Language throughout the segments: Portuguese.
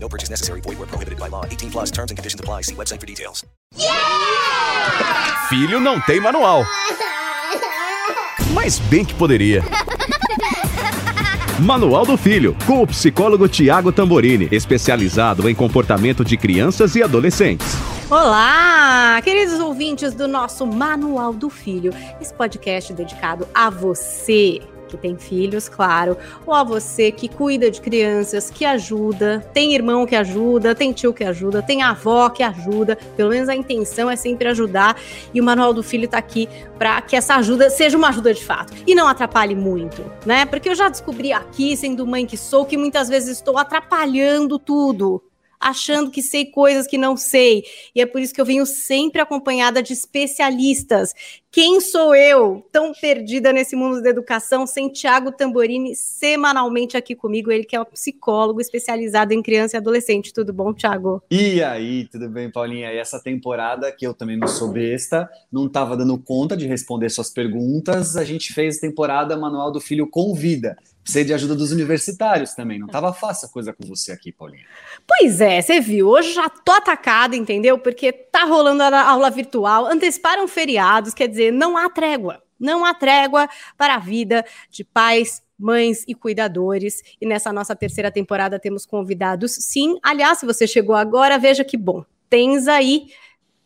No purchase necessary. Void where prohibited by law. 18 plus terms and conditions apply. See website for details. Filho não tem manual. Mas bem que poderia. Manual do Filho, com o psicólogo Tiago Tamborini, especializado em comportamento de crianças e adolescentes. Olá, queridos ouvintes do nosso Manual do Filho, esse podcast dedicado a você que tem filhos, claro, ou a você que cuida de crianças, que ajuda, tem irmão que ajuda, tem tio que ajuda, tem avó que ajuda, pelo menos a intenção é sempre ajudar, e o Manual do Filho tá aqui para que essa ajuda seja uma ajuda de fato e não atrapalhe muito, né? Porque eu já descobri aqui, sendo mãe que sou, que muitas vezes estou atrapalhando tudo achando que sei coisas que não sei. E é por isso que eu venho sempre acompanhada de especialistas. Quem sou eu, tão perdida nesse mundo da educação, sem Tiago Tamborini semanalmente aqui comigo? Ele que é um psicólogo especializado em criança e adolescente. Tudo bom, Tiago? E aí, tudo bem, Paulinha? E essa temporada, que eu também não sou besta, não estava dando conta de responder suas perguntas, a gente fez temporada Manual do Filho Convida. Precisei de ajuda dos universitários também. Não estava fácil a coisa com você aqui, Paulinha. Pois é, você viu. Hoje já tô atacada, entendeu? Porque tá rolando a aula virtual, anteciparam feriados, quer dizer, não há trégua. Não há trégua para a vida de pais, mães e cuidadores. E nessa nossa terceira temporada temos convidados, sim. Aliás, se você chegou agora, veja que bom. Tens aí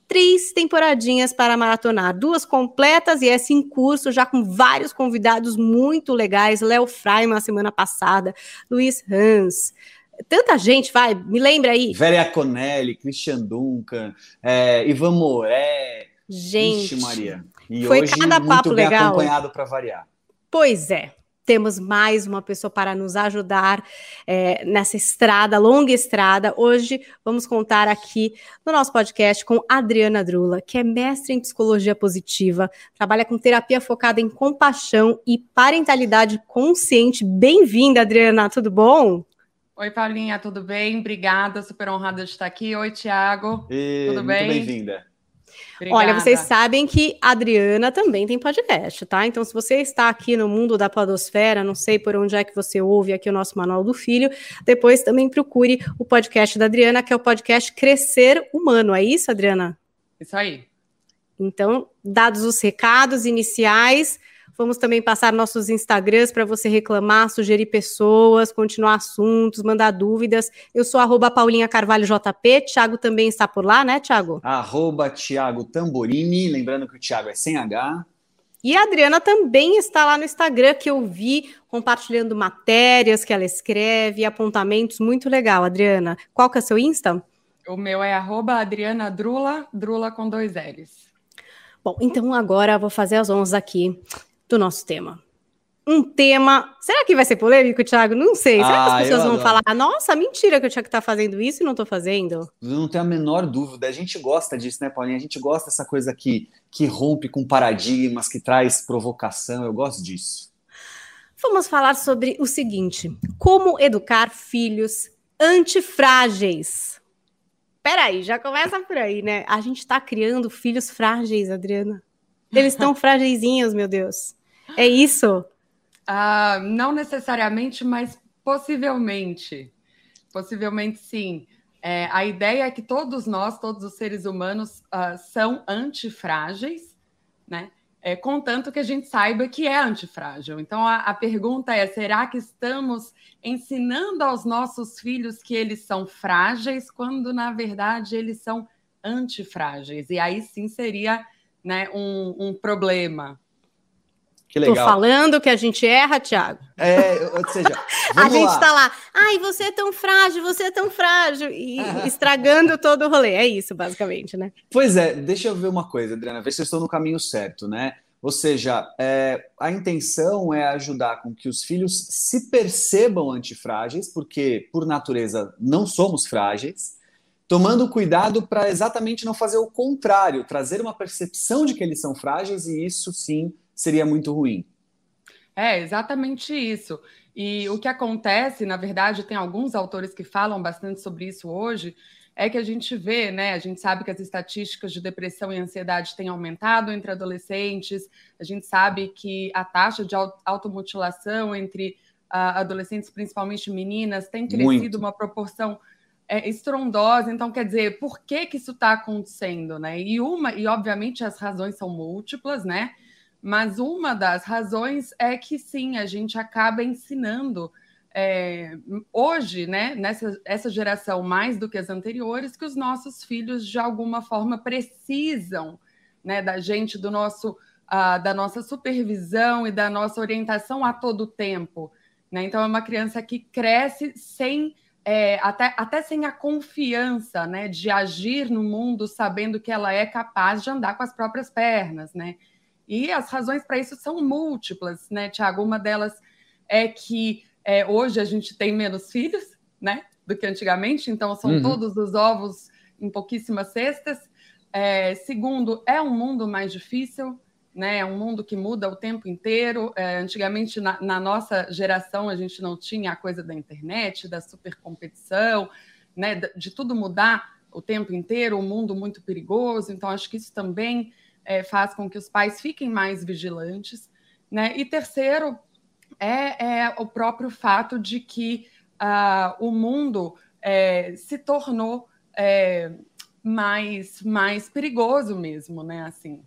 três temporadinhas para maratonar, duas completas e essa em curso, já com vários convidados muito legais, Léo Freiman semana passada, Luiz Hans, tanta gente, vai, me lembra aí. Véria Conelli, Christian Duncan, é, Ivan Moré. Gente, Ixi, Maria. E foi hoje, cada papo muito bem legal. acompanhado para variar. Pois é. Temos mais uma pessoa para nos ajudar é, nessa estrada, longa estrada. Hoje vamos contar aqui no nosso podcast com Adriana Drula, que é mestre em psicologia positiva, trabalha com terapia focada em compaixão e parentalidade consciente. Bem-vinda, Adriana, tudo bom? Oi, Paulinha, tudo bem? Obrigada, super honrada de estar aqui. Oi, Tiago. E Tudo muito bem? Bem-vinda. Olha, vocês sabem que a Adriana também tem podcast, tá? Então, se você está aqui no mundo da podosfera, não sei por onde é que você ouve aqui o nosso Manual do Filho, depois também procure o podcast da Adriana, que é o podcast Crescer Humano. É isso, Adriana? Isso aí. Então, dados os recados iniciais, vamos também passar nossos Instagrams para você reclamar, sugerir pessoas, continuar assuntos, mandar dúvidas. Eu sou arroba Paulinha Carvalho JP, Thiago também está por lá, né, Thiago? Arroba Thiago Tamborini, lembrando que o Thiago é sem H. E a Adriana também está lá no Instagram, que eu vi compartilhando matérias que ela escreve, apontamentos, muito legal, Adriana. Qual que é o seu Insta? O meu é arroba Adriana Drula, Drula com dois L's. Bom, então agora eu vou fazer as honras aqui do nosso tema. Um tema. Será que vai ser polêmico, Thiago? Não sei. Será que Ah, as pessoas eu vão adoro. falar, nossa, mentira que o Thiago está fazendo isso e não estou fazendo? Eu não tenho a menor dúvida. A gente gosta disso, né, Paulinha? A gente gosta dessa coisa que, que rompe com paradigmas, que traz provocação. Eu gosto disso. Vamos falar sobre o seguinte: como educar filhos antifrágeis. Peraí, já começa por aí, né? A gente está criando filhos frágeis, Adriana. Eles estão frágeisinhos, meu Deus. É isso? Ah, não necessariamente, mas possivelmente. Possivelmente sim. É, a ideia é que todos nós, todos os seres humanos, ah, são antifrágeis, né? É, contanto que a gente saiba que é antifrágil. Então a, a pergunta é: será que estamos ensinando aos nossos filhos que eles são frágeis, quando na verdade eles são antifrágeis? E aí sim seria né, um, um problema. Que Tô legal. falando que a gente erra, Thiago. É, ou seja, A gente lá. tá lá, ai, você é tão frágil, você é tão frágil, e estragando todo o rolê. É isso, basicamente, né? Pois é, deixa eu ver uma coisa, Adriana, ver se eu estou no caminho certo, né? Ou seja, é, a intenção é ajudar com que os filhos se percebam antifrágeis, porque, por natureza, não somos frágeis. tomando cuidado para exatamente não fazer o contrário, trazer uma percepção de que eles são frágeis e isso sim seria muito ruim. É, exatamente isso. E o que acontece, na verdade, tem alguns autores que falam bastante sobre isso hoje, é que a gente vê, né? A gente sabe que as estatísticas de depressão e ansiedade têm aumentado entre adolescentes, a gente sabe que a taxa de automutilação entre uh, adolescentes, principalmente meninas, tem crescido Muito. uma proporção é, estrondosa. Então, quer dizer, por que, que isso está acontecendo, né? E uma, e obviamente as razões são múltiplas, né? Mas uma das razões é que sim, a gente acaba ensinando é, hoje, né, nessa essa geração mais do que as anteriores, que os nossos filhos de alguma forma precisam, né, da gente, do nosso, uh, da nossa supervisão e da nossa orientação a todo tempo, né? Então é uma criança que cresce sem é, até, até sem a confiança, né, de agir no mundo sabendo que ela é capaz de andar com as próprias pernas, né? E as razões para isso são múltiplas, né, Tiago? Uma delas é que é, hoje a gente tem menos filhos, né, do que antigamente, então são uhum. todos os ovos em pouquíssimas cestas. É, segundo, é um mundo mais difícil, né? É um mundo que muda o tempo inteiro. É, antigamente, na, na, nossa geração, a gente não tinha a coisa da internet, da supercompetição, né? De, de tudo mudar o tempo inteiro, um mundo muito perigoso. Então, acho que isso também é, faz com que os pais fiquem mais vigilantes. Né? E terceiro, é, é o próprio fato de que uh, o mundo é, se tornou é, mais, mais perigoso mesmo, né? Assim.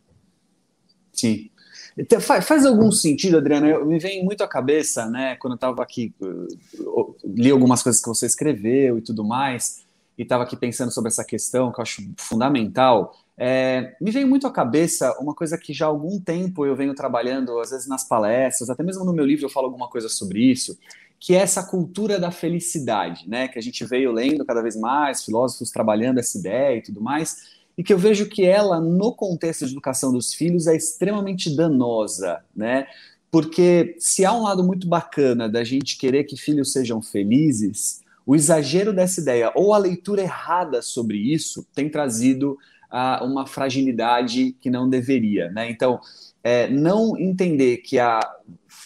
Sim. Então, faz, algum sentido, Adriana? Eu, me vem muito à cabeça, né? Quando eu estava aqui, eu, li algumas coisas que você escreveu e tudo mais, e estava aqui pensando sobre essa questão que eu acho fundamental. É, me veio muito à cabeça uma coisa que já há algum tempo eu venho trabalhando, às vezes nas palestras, até mesmo no meu livro eu falo alguma coisa sobre isso, que é essa cultura da felicidade, né? Que a gente veio lendo cada vez mais, filósofos trabalhando essa ideia e tudo mais, e que eu vejo que ela, no contexto de educação dos filhos, é extremamente danosa, né? Porque se há um lado muito bacana da gente querer que filhos sejam felizes, o exagero dessa ideia ou a leitura errada sobre isso tem trazido uh, uma fragilidade que não deveria, né? Então, é, não entender que a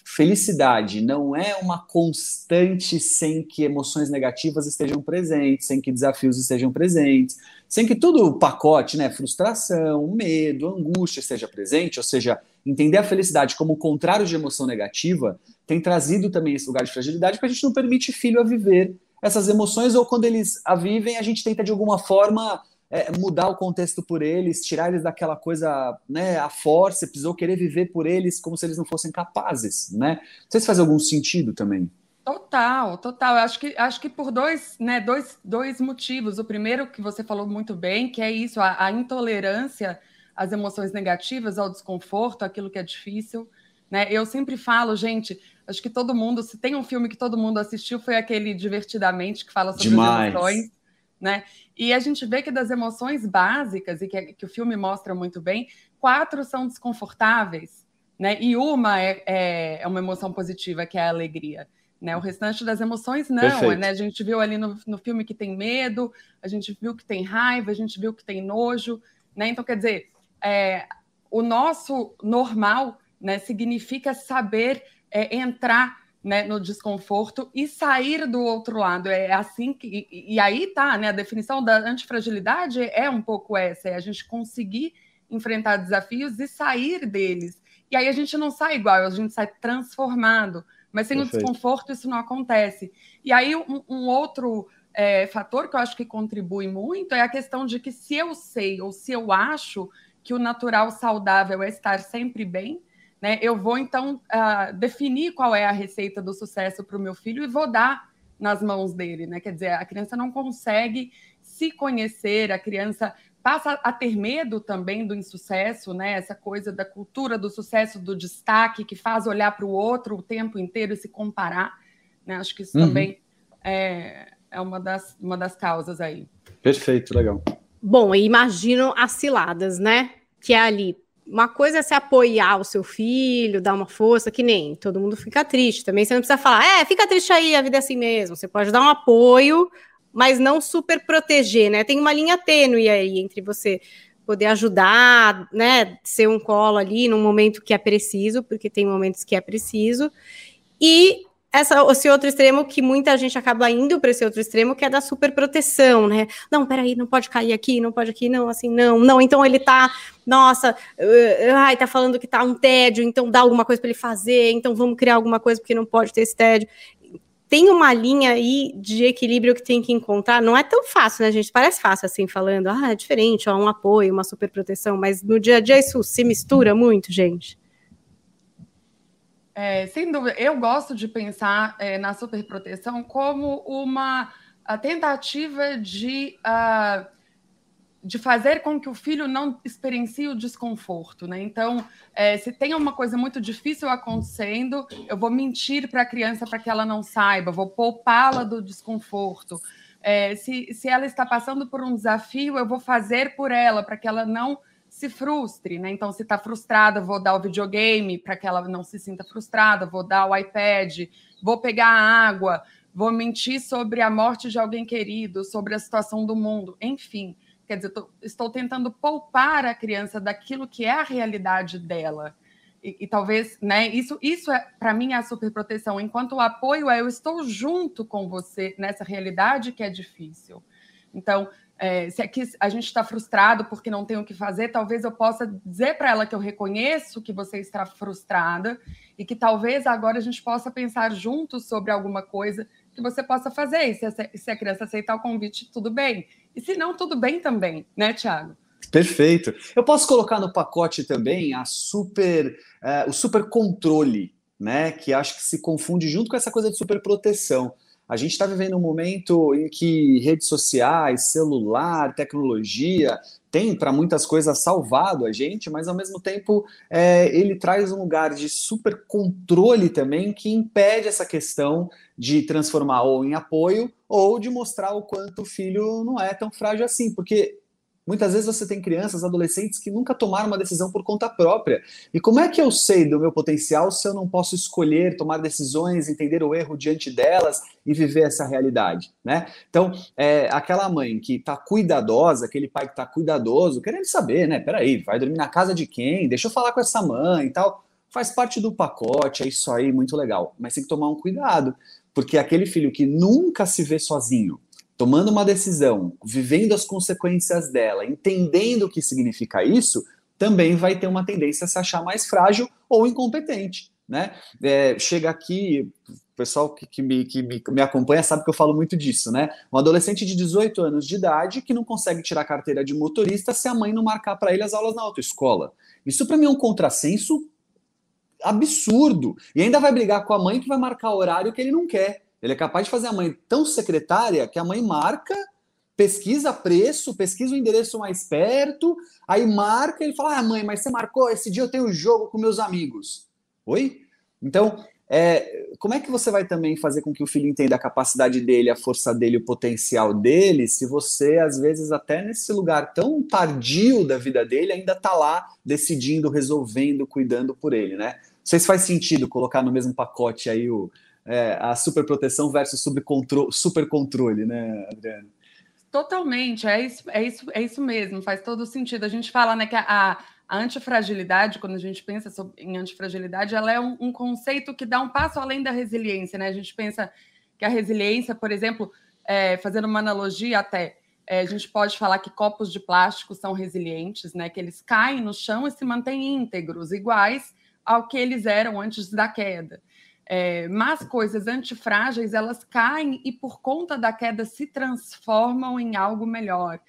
felicidade não é uma constante sem que emoções negativas estejam presentes, sem que desafios estejam presentes, sem que todo o pacote, né, frustração, medo, angústia esteja presente, ou seja, entender a felicidade como o contrário de emoção negativa, tem trazido também esse lugar de fragilidade porque a gente não permite filho a viver essas emoções ou quando eles a vivem, a gente tenta de alguma forma é, mudar o contexto por eles, tirar eles daquela coisa, né, a força, precisou querer viver por eles como se eles não fossem capazes, né? Não sei se faz algum sentido também. Total, total. Eu acho que, acho que por dois, né, dois, dois motivos. O primeiro que você falou muito bem, que é isso, a, a intolerância às emoções negativas, ao desconforto, aquilo que é difícil. Né? Eu sempre falo, gente, acho que todo mundo, se tem um filme que todo mundo assistiu, foi aquele Divertidamente, que fala sobre Demais. as emoções né? E a gente vê que das emoções básicas, e que, que o filme mostra muito bem, quatro são desconfortáveis, né? E uma é, é, é uma emoção positiva, que é a alegria. Né? O restante das emoções não, né? A gente viu ali no, no filme que tem medo, a gente viu que tem raiva, a gente viu que tem nojo, né? Então, quer dizer, é, o nosso normal né, significa saber é, entrar né, no desconforto e sair do outro lado. É assim que. E, e aí tá, né? A definição da antifragilidade é um pouco essa: é a gente conseguir enfrentar desafios e sair deles. E aí a gente não sai igual, a gente sai transformado. Mas sem Perfeito. o desconforto, isso não acontece. E aí, um, um outro é, fator que eu acho que contribui muito é a questão de que se eu sei ou se eu acho que o natural saudável é estar sempre bem, né? Eu vou, então, uh, definir qual é a receita do sucesso para o meu filho e vou dar nas mãos dele. Né? Quer dizer, a criança não consegue se conhecer, a criança passa a ter medo também do insucesso, né? essa coisa da cultura do sucesso, do destaque, que faz olhar para o outro o tempo inteiro e se comparar. Né? Acho que isso uhum. também é, é uma, das, uma das causas aí. Perfeito, legal. Bom, imagino as ciladas, né? Que é ali uma coisa é se apoiar o seu filho, dar uma força, que nem todo mundo fica triste. Também você não precisa falar, é, fica triste aí, a vida é assim mesmo. Você pode dar um apoio, mas não super proteger, né? Tem uma linha tênue aí entre você poder ajudar, né, ser um colo ali num momento que é preciso, porque tem momentos que é preciso, e essa, esse outro extremo que muita gente acaba indo para esse outro extremo, que é da superproteção, né? Não, peraí, não pode cair aqui, não pode aqui, não, assim, não, não. Então ele tá, nossa, uh, ai, tá falando que tá um tédio, então dá alguma coisa para ele fazer, então vamos criar alguma coisa porque não pode ter esse tédio. Tem uma linha aí de equilíbrio que tem que encontrar. Não é tão fácil, né, gente? Parece fácil assim, falando, ah, é diferente, ó, um apoio, uma superproteção, mas no dia a dia isso se mistura muito, gente. É, sem dúvida, eu gosto de pensar é, na superproteção como uma tentativa de, uh, de fazer com que o filho não experiencie o desconforto. Né? Então, é, se tem uma coisa muito difícil acontecendo, eu vou mentir para a criança para que ela não saiba, vou poupá-la do desconforto. É, se, se ela está passando por um desafio, eu vou fazer por ela para que ela não se frustre, né? Então, se está frustrada, vou dar o videogame para que ela não se sinta frustrada, vou dar o iPad, vou pegar a água, vou mentir sobre a morte de alguém querido, sobre a situação do mundo, enfim. Quer dizer, tô, estou tentando poupar a criança daquilo que é a realidade dela. E, e talvez, né, isso, isso é, para mim, é a superproteção. Enquanto o apoio é eu estou junto com você nessa realidade que é difícil. Então, é, se aqui a gente está frustrado porque não tem o que fazer, talvez eu possa dizer para ela que eu reconheço que você está frustrada e que talvez agora a gente possa pensar juntos sobre alguma coisa que você possa fazer. E se a, se a criança aceitar o convite, tudo bem. E se não, tudo bem também, né, Tiago? Perfeito. Eu posso colocar no pacote também a super, uh, o super controle, né? Que acho que se confunde junto com essa coisa de super proteção. A gente está vivendo um momento em que redes sociais, celular, tecnologia tem para muitas coisas salvado a gente, mas ao mesmo tempo é, ele traz um lugar de super controle também que impede essa questão de transformar ou em apoio ou de mostrar o quanto o filho não é tão frágil assim, porque Muitas vezes você tem crianças, adolescentes que nunca tomaram uma decisão por conta própria. E como é que eu sei do meu potencial se eu não posso escolher, tomar decisões, entender o erro diante delas e viver essa realidade, né? Então, é, aquela mãe que está cuidadosa, aquele pai que está cuidadoso, querendo saber, né? Peraí, vai dormir na casa de quem? Deixa eu falar com essa mãe e tal. Faz parte do pacote, é isso aí, muito legal. Mas tem que tomar um cuidado, porque aquele filho que nunca se vê sozinho, tomando uma decisão, vivendo as consequências dela, entendendo o que significa isso, também vai ter uma tendência a se achar mais frágil ou incompetente. Né? É, chega aqui, o pessoal que, que, me, que me, me, acompanha sabe que eu falo muito disso, né? Um adolescente de 18 anos de idade que não consegue tirar carteira de motorista se a mãe não marcar para ele as aulas na autoescola. Isso para mim é um contrassenso absurdo. E ainda vai brigar com a mãe que vai marcar o horário que ele não quer. Ele é capaz de fazer a mãe tão secretária que a mãe marca, pesquisa preço, pesquisa o endereço mais perto, aí marca e fala: Ah, mãe, mas você marcou? Esse dia eu tenho jogo com meus amigos. Oi? Então, é, como é que você vai também fazer com que o filho entenda a capacidade dele, a força dele, o potencial dele, se você, às vezes, até nesse lugar tão tardio da vida dele, ainda está lá decidindo, resolvendo, cuidando por ele, né? Não sei se faz sentido colocar no mesmo pacote aí o, é, a superproteção versus super controle, né, Adriana? Totalmente, é isso, é, isso, é isso mesmo, faz todo sentido. A gente fala né, que a, a antifragilidade, quando a gente pensa sobre, em antifragilidade, ela é um, um, conceito que dá um passo além da resiliência, né? A gente pensa que a resiliência, por exemplo, é, fazendo uma analogia até, é, a gente pode falar que copos de plástico são resilientes, né? Que eles caem no chão e se mantêm íntegros, iguais ao que eles eram antes da queda. É, mas coisas antifrágeis elas caem e por conta da queda se transformam em algo melhor.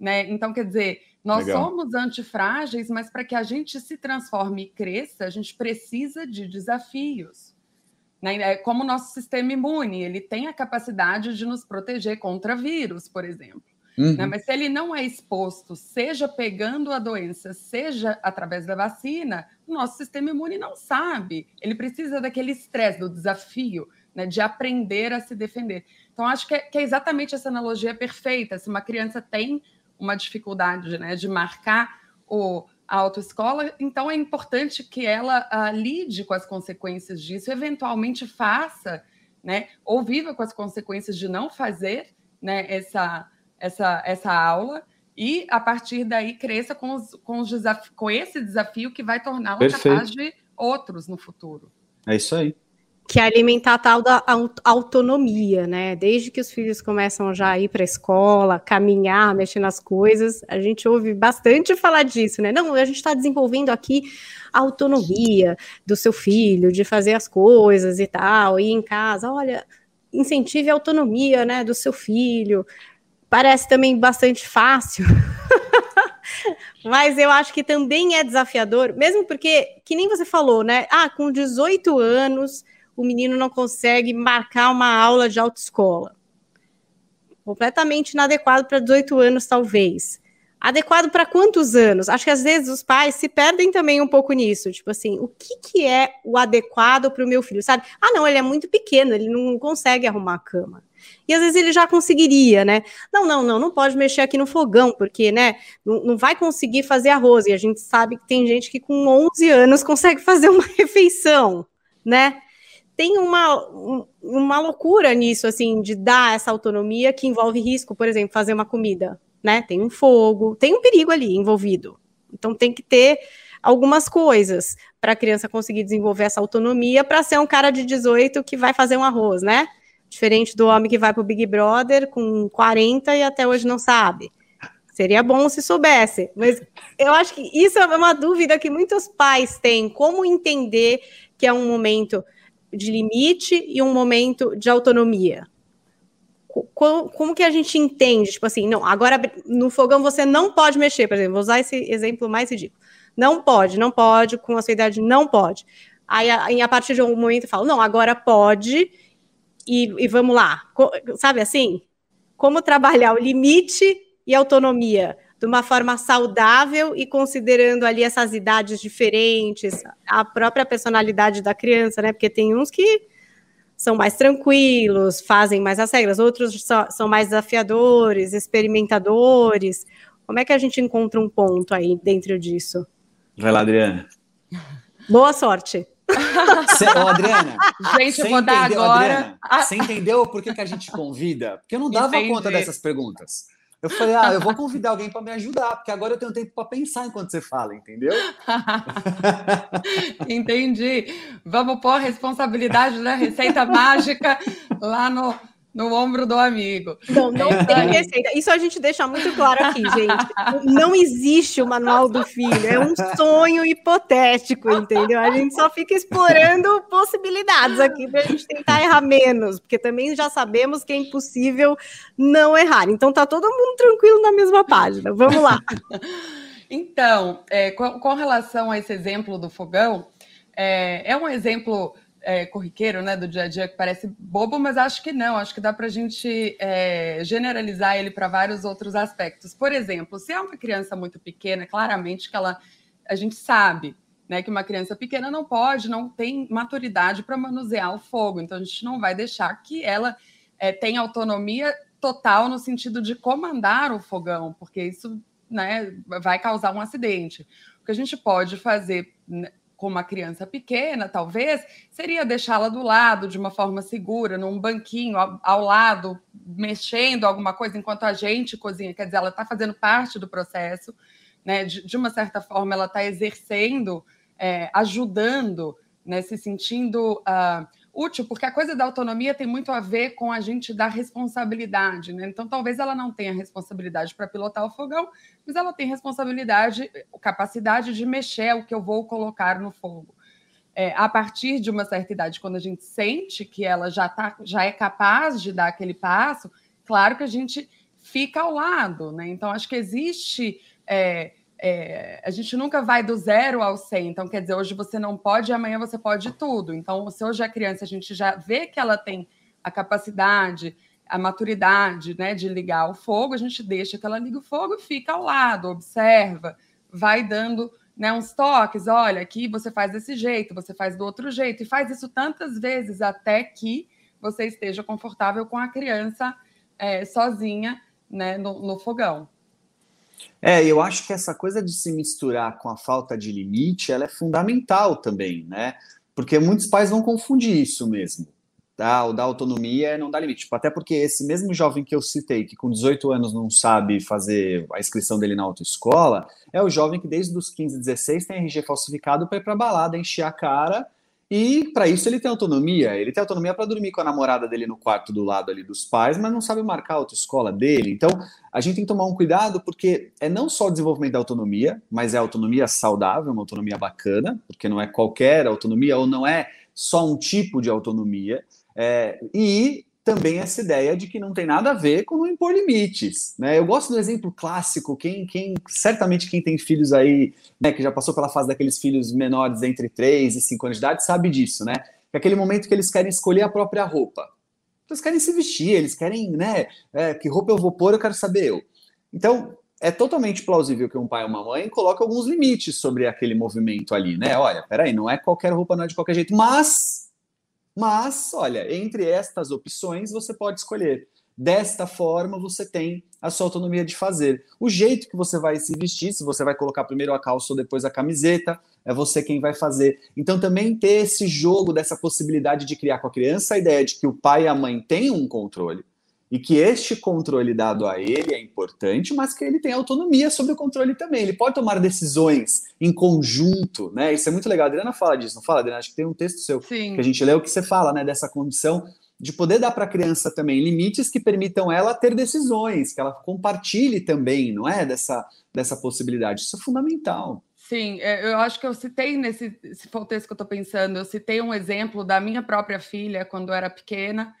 Né? Então, quer dizer, nós Legal. somos antifrágeis, mas para que a gente se transforme e cresça, a gente precisa de desafios. Né? É como o nosso sistema imune, ele tem a capacidade de nos proteger contra vírus, por exemplo. Uhum. Né? Mas se ele não é exposto, seja pegando a doença, seja através da vacina, o nosso sistema imune não sabe. Ele precisa daquele estresse, do desafio, né, de aprender a se defender. Então, acho que é, que é, exatamente essa analogia perfeita. Se uma criança tem uma dificuldade né, de marcar o, a autoescola, então é importante que ela uh, lide com as consequências disso, eventualmente faça, né, ou viva com as consequências de não fazer, né, essa, essa, essa aula e a partir daí cresça com, os, com, os desaf com esse desafio que vai torná-la capaz de outros no futuro. É isso aí. Que é alimentar a tal da autonomia, né? Desde que os filhos começam já a ir para a escola, caminhar, mexer nas coisas, a gente ouve bastante falar disso, né? Não, a gente está desenvolvendo aqui a autonomia do seu filho, de fazer as coisas e tal, e em casa, olha, incentive a autonomia, né, do seu filho. Parece também bastante fácil. Mas eu acho que também é desafiador, mesmo porque, que nem você falou, né? Ah, com 18 anos, o menino não consegue marcar uma aula de autoescola. Completamente inadequado para 18 anos, talvez. Adequado para quantos anos? Acho que às vezes os pais se perdem também um pouco nisso. Tipo assim, o que, que é o adequado para o meu filho, sabe? Ah, não, ele é muito pequeno, ele não consegue arrumar a cama. E às vezes ele já conseguiria, né? Não, não, não, não pode mexer aqui no fogão, porque, né, não, não vai conseguir fazer arroz. E a gente sabe que tem gente que com 11 anos consegue fazer uma refeição, né? Tem uma, uma loucura nisso, assim, de dar essa autonomia que envolve risco, por exemplo, fazer uma comida, né? Tem um fogo, tem um perigo ali envolvido. Então tem que ter algumas coisas para a criança conseguir desenvolver essa autonomia para ser um cara de 18 que vai fazer um arroz, né? Diferente do homem que vai para o Big Brother com 40 e até hoje não sabe. Seria bom se soubesse, mas eu acho que isso é uma dúvida que muitos pais têm: como entender que é um momento de limite e um momento de autonomia. Como, como, que a gente entende? Tipo assim, não, agora no fogão você não pode mexer, por exemplo, vou usar esse exemplo mais ridículo. Não pode, não pode, com a sua idade não pode. Aí, a, a partir de um momento eu falo, não, agora pode, e, e vamos lá. Co sabe assim? Como trabalhar o limite e autonomia de uma forma saudável e considerando ali essas idades diferentes, a própria personalidade da criança, né? Porque tem uns que são mais tranquilos, fazem mais as regras, outros são mais desafiadores, experimentadores. Como é que a gente encontra um ponto aí dentro disso? Vai lá, Adriana. Boa sorte. Cê, ô, Adriana, gente, eu vou dar agora. Adriana, você entendeu por que, que a gente convida? Porque eu não dava Entendi. conta dessas perguntas. Eu falei, ah, eu vou convidar alguém para me ajudar, porque agora eu tenho tempo para pensar enquanto você fala, entendeu? Entendi. Vamos pôr a responsabilidade da receita mágica lá no, no ombro do amigo. Não, não tem receita. Isso a gente deixa muito claro aqui, gente. Não existe o manual do filho. É um sonho hipotético, entendeu? A gente só fica explorando possibilidades aqui para a gente tentar errar menos, porque também já sabemos que é impossível não errar. Então tá todo mundo tranquilo na mesma página. Vamos lá. Então, é, com, com, relação a esse exemplo do fogão, é, é um exemplo é, corriqueiro, né, do dia a dia, que parece bobo, mas acho que não. Acho que dá para a gente é, generalizar ele para vários outros aspectos. Por exemplo, se é uma criança muito pequena, claramente que ela, a gente sabe, né, que uma criança pequena não pode, não tem maturidade para manusear o fogo. Então a gente não vai deixar que ela é, tenha autonomia total no sentido de comandar o fogão, porque isso né, vai causar um acidente. O que a gente pode fazer né, com uma criança pequena, talvez, seria deixá-la do lado de uma forma segura, num banquinho ao, lado, mexendo alguma coisa enquanto a gente cozinha. Quer dizer, ela está fazendo parte do processo, né? De, de uma certa forma, ela está exercendo, é, ajudando, né? se sentindo. Uh, útil, porque a coisa da autonomia tem muito a ver com a gente dar responsabilidade, né? Então, talvez ela não tenha responsabilidade para pilotar o fogão, mas ela tem responsabilidade, capacidade de mexer o que eu vou colocar no fogo. É, a partir de uma certa idade, quando a gente sente que ela já, tá, já é capaz de dar aquele passo, claro que a gente fica ao lado, né? Então, acho que existe. É, é, a gente nunca vai do zero ao 100. Então, quer dizer, hoje você não pode amanhã você pode tudo. Então, se hoje a criança, a gente já vê que ela tem a capacidade, a maturidade né, de ligar o fogo, a gente deixa que ela ligue o fogo e fica ao lado, observa, vai dando né, uns toques. Olha, aqui você faz desse jeito, você faz do outro jeito. E faz isso tantas vezes até que você esteja confortável com a criança é, sozinha né, no, no fogão. É, eu acho que essa coisa de se misturar com a falta de limite, ela é fundamental também, né? Porque muitos pais vão confundir isso mesmo. tá? O da autonomia não dá limite. Tipo, até porque esse mesmo jovem que eu citei, que com 18 anos não sabe fazer a inscrição dele na autoescola, é o jovem que desde os 15, 16 tem RG falsificado para ir para balada, encher a cara e para isso ele tem autonomia. Ele tem autonomia para dormir com a namorada dele no quarto do lado ali dos pais, mas não sabe marcar a autoescola dele. Então a gente tem que tomar um cuidado porque é não só o desenvolvimento da autonomia, mas é autonomia saudável, uma autonomia bacana, porque não é qualquer autonomia ou não é só um tipo de autonomia. É, e também essa ideia de que não tem nada a ver com não impor limites. Né? Eu gosto do exemplo clássico, quem, quem certamente quem tem filhos aí, né, que já passou pela fase daqueles filhos menores entre 3 e 5 anos de idade, sabe disso, né? É aquele momento que eles querem escolher a própria roupa. Eles querem se vestir, eles querem, né? É, que roupa eu vou pôr, eu quero saber eu. Então, é totalmente plausível que um pai ou uma mãe coloque alguns limites sobre aquele movimento ali, né? Olha, peraí, não é qualquer roupa, não é de qualquer jeito, mas mas, olha, entre estas opções você pode escolher. Desta forma, você tem a sua autonomia de fazer. O jeito que você vai se vestir, se você vai colocar primeiro a calça ou depois a camiseta, é você quem vai fazer. Então, também ter esse jogo dessa possibilidade de criar com a criança a ideia de que o pai e a mãe têm um controle e que este controle dado a ele é importante, mas que ele tem autonomia sobre o controle também. Ele pode tomar decisões em conjunto, né? Isso é muito legal. A Adriana fala disso, não fala, Adriana? Acho que tem um texto seu Sim. que a gente leu que você fala, né, dessa condição de poder dar para a criança também limites que permitam ela ter decisões, que ela compartilhe também, não é? Dessa, dessa possibilidade. Isso é fundamental. Sim, é, eu acho que eu citei nesse, se for o texto que eu estou pensando, eu citei um exemplo da minha própria filha quando eu era pequena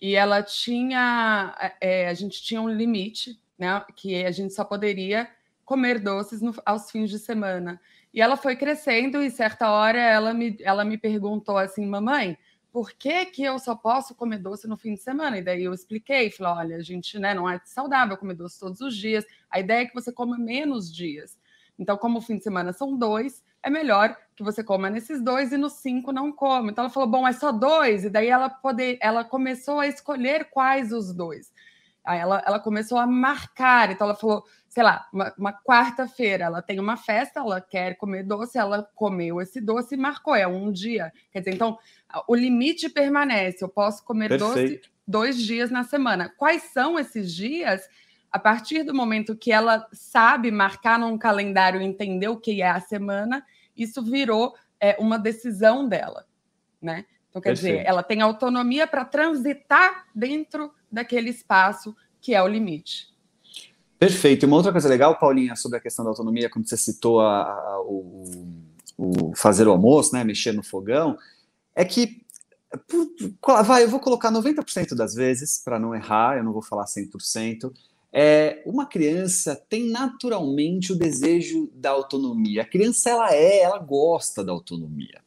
e ela tinha, é, a gente tinha um limite, né, que a gente só poderia comer doces no, aos fins de semana. E ela foi crescendo e certa hora ela me, ela me perguntou assim, mamãe, por que, que eu só posso comer doce no fim de semana? E daí eu expliquei, falei, olha, a gente né, não é saudável comer doce todos os dias, a ideia é que você coma menos dias. Então, como o fim de semana são dois, é melhor que você coma nesses dois e nos cinco não come. Então ela falou, bom, é só dois, e daí ela poder, ela começou a escolher quais os dois. Aí ela, ela começou a marcar, então ela falou, sei lá, uma, uma quarta-feira, ela tem uma festa, ela quer comer doce, ela comeu esse doce e marcou, é um dia. Quer dizer, então o limite permanece, eu posso comer Perfeito. doce dois dias na semana. Quais são esses dias? A partir do momento que ela sabe marcar num calendário e entender o que é a semana, isso virou é, uma decisão dela, né? Então, quer Perfeito. dizer, ela tem autonomia para transitar dentro daquele espaço que é o limite. Perfeito. E uma outra coisa legal, Paulinha, sobre a questão da autonomia, quando você citou a, a, o, o, fazer o almoço, né, mexer no fogão, é que vai, eu vou colocar 90% das vezes, para não errar, eu não vou falar 100%, é, uma criança tem naturalmente o desejo da autonomia. A criança ela é, ela gosta da autonomia.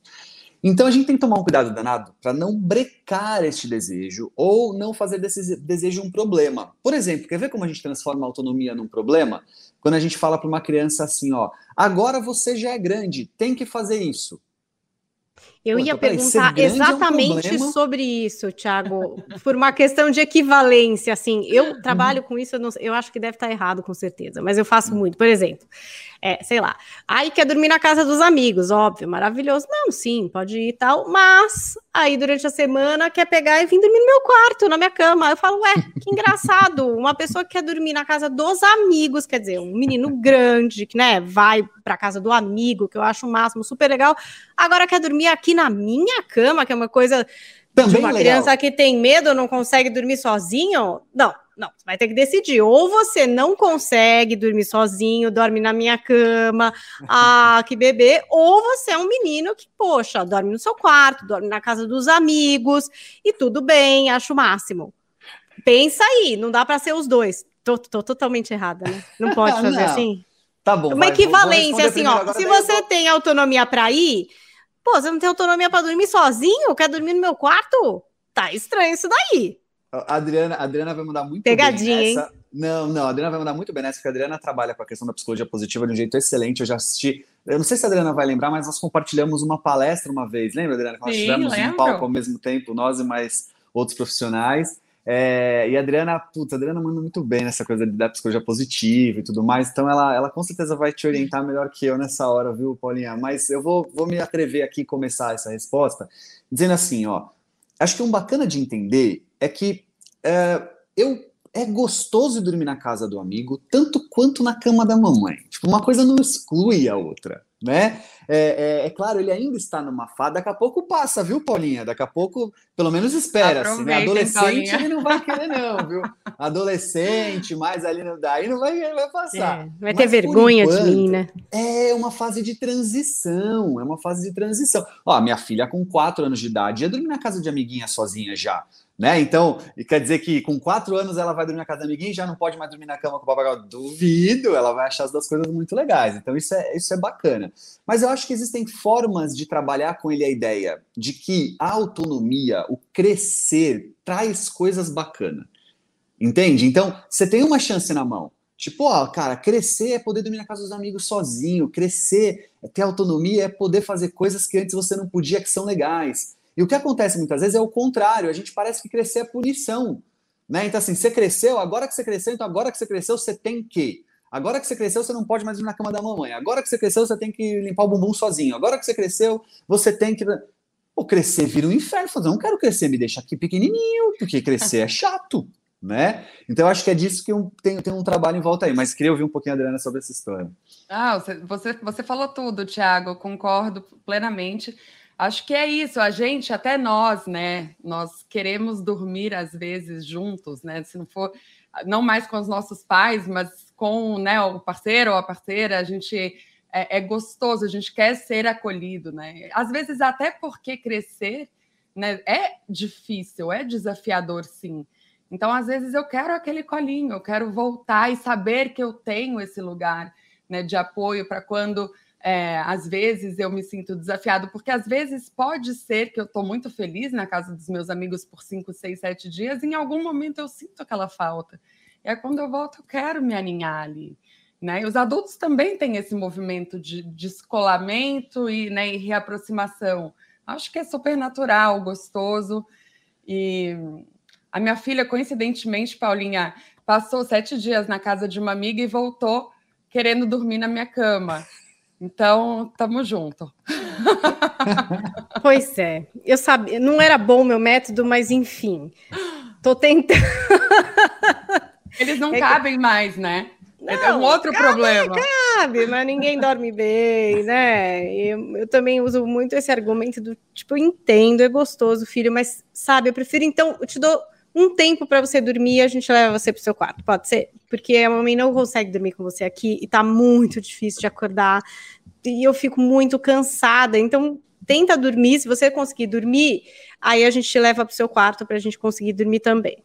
Então a gente tem que tomar um cuidado danado para não brecar este desejo ou não fazer desse desejo um problema. Por exemplo, quer ver como a gente transforma a autonomia num problema? Quando a gente fala para uma criança assim, ó, agora você já é grande, tem que fazer isso. Eu Pô, ia perguntar exatamente é um sobre isso, Thiago, por uma questão de equivalência. Assim, eu uhum. trabalho com isso, eu, não, eu acho que deve estar errado, com certeza, mas eu faço muito. Por exemplo, é, sei lá, aí quer dormir na casa dos amigos, óbvio, maravilhoso. Não, sim, pode ir e tal, mas aí durante a semana quer pegar e vir dormir no meu quarto, na minha cama. Eu falo, ué, que engraçado, uma pessoa que quer dormir na casa dos amigos, quer dizer, um menino grande, que né, vai para casa do amigo, que eu acho o máximo super legal, agora quer dormir aqui na minha cama, que é uma coisa também de uma legal. criança que tem medo, não consegue dormir sozinho? Não, não, você vai ter que decidir. Ou você não consegue dormir sozinho, dorme na minha cama, ah, que bebê, ou você é um menino que, poxa, dorme no seu quarto, dorme na casa dos amigos, e tudo bem, acho o máximo. Pensa aí, não dá para ser os dois. Tô, tô, totalmente errada, né? Não pode fazer não. assim? Tá bom. Uma equivalência, assim, ó. Se você vou... tem autonomia para ir, pô, você não tem autonomia para dormir sozinho? Quer dormir no meu quarto? Tá estranho isso daí. A Adriana, a Adriana vai mudar muito Pegadinha, bem nessa. Hein? Não, não, a Adriana vai mudar muito bem nessa, porque a Adriana trabalha com a questão da psicologia positiva de um jeito excelente. Eu já assisti. Eu não sei se a Adriana vai lembrar, mas nós compartilhamos uma palestra uma vez. Lembra, Adriana? Que nós Sim, tivemos um palco ao mesmo tempo, nós e mais outros profissionais. É, e a Adriana, puta, a Adriana manda muito bem nessa coisa da psicologia positiva e tudo mais, então ela, ela com certeza vai te orientar melhor que eu nessa hora, viu, Paulinha? Mas eu vou, vou me atrever aqui começar essa resposta dizendo assim, ó, acho que um bacana de entender é que é, eu é gostoso dormir na casa do amigo, tanto quanto na cama da mamãe. Tipo, uma coisa não exclui a outra, né? É, é, é, claro, ele ainda está numa fase, daqui a pouco passa, viu, Paulinha? Daqui a pouco, pelo menos espera-se, né? Adolescente ele não vai querer, não, viu? Adolescente, mais ali não dá, aí não vai, vai passar. É, vai ter Mas, vergonha enquanto, de mim, né? É uma fase de transição, é uma fase de transição. Ó, minha filha com quatro anos de idade ia dormir na casa de amiguinha sozinha já. Né? Então, quer dizer que com quatro anos ela vai dormir na casa da amiguinha e já não pode mais dormir na cama com o papagaio? Duvido, ela vai achar as duas coisas muito legais. Então, isso é, isso é bacana. Mas eu acho que existem formas de trabalhar com ele a ideia de que a autonomia, o crescer, traz coisas bacanas. Entende? Então, você tem uma chance na mão. Tipo, ó, cara, crescer é poder dormir na casa dos amigos sozinho, crescer, é ter autonomia, é poder fazer coisas que antes você não podia, que são legais. E o que acontece muitas vezes é o contrário, a gente parece que crescer é punição. Né? Então, assim, você cresceu, agora que você cresceu, então agora que você cresceu, você tem que. Agora que você cresceu, você não pode mais ir na cama da mamãe. Agora que você cresceu, você tem que limpar o bumbum sozinho. Agora que você cresceu, você tem que. Pô, crescer vira um inferno. Eu não quero crescer, me deixa aqui pequenininho, porque crescer é chato, né? Então, eu acho que é disso que eu tenho, tenho um trabalho em volta aí. Mas queria ouvir um pouquinho a Adriana sobre essa história. Ah, você, você falou tudo, Thiago. Concordo plenamente. Acho que é isso, a gente, até nós, né? Nós queremos dormir às vezes juntos, né? Se não for, não mais com os nossos pais, mas com né, o parceiro ou a parceira, a gente é, é gostoso, a gente quer ser acolhido, né? Às vezes, até porque crescer né, é difícil, é desafiador, sim. Então, às vezes, eu quero aquele colinho, eu quero voltar e saber que eu tenho esse lugar né, de apoio para quando é, às vezes eu me sinto desafiado, porque às vezes pode ser que eu estou muito feliz na casa dos meus amigos por cinco, seis, sete dias, e em algum momento eu sinto aquela falta. E aí, quando eu volto, eu quero me aninhar ali. Né? Os adultos também têm esse movimento de descolamento e, né, e reaproximação. Acho que é super natural, gostoso. E a minha filha, coincidentemente, Paulinha, passou sete dias na casa de uma amiga e voltou querendo dormir na minha cama. Então, tamo junto. Pois é. Eu sabia, não era bom o meu método, mas enfim. Tô tentando. Eles não é cabem que... mais, né? Não, é um outro cabe, problema. Cabe, mas ninguém dorme bem, né? Eu, eu também uso muito esse argumento do tipo, eu entendo, é gostoso, filho, mas sabe, eu prefiro então, eu te dou um tempo para você dormir e a gente leva você para o seu quarto, pode ser? Porque a mamãe não consegue dormir com você aqui e tá muito difícil de acordar e eu fico muito cansada. Então, tenta dormir. Se você conseguir dormir, aí a gente te leva para o seu quarto para a gente conseguir dormir também.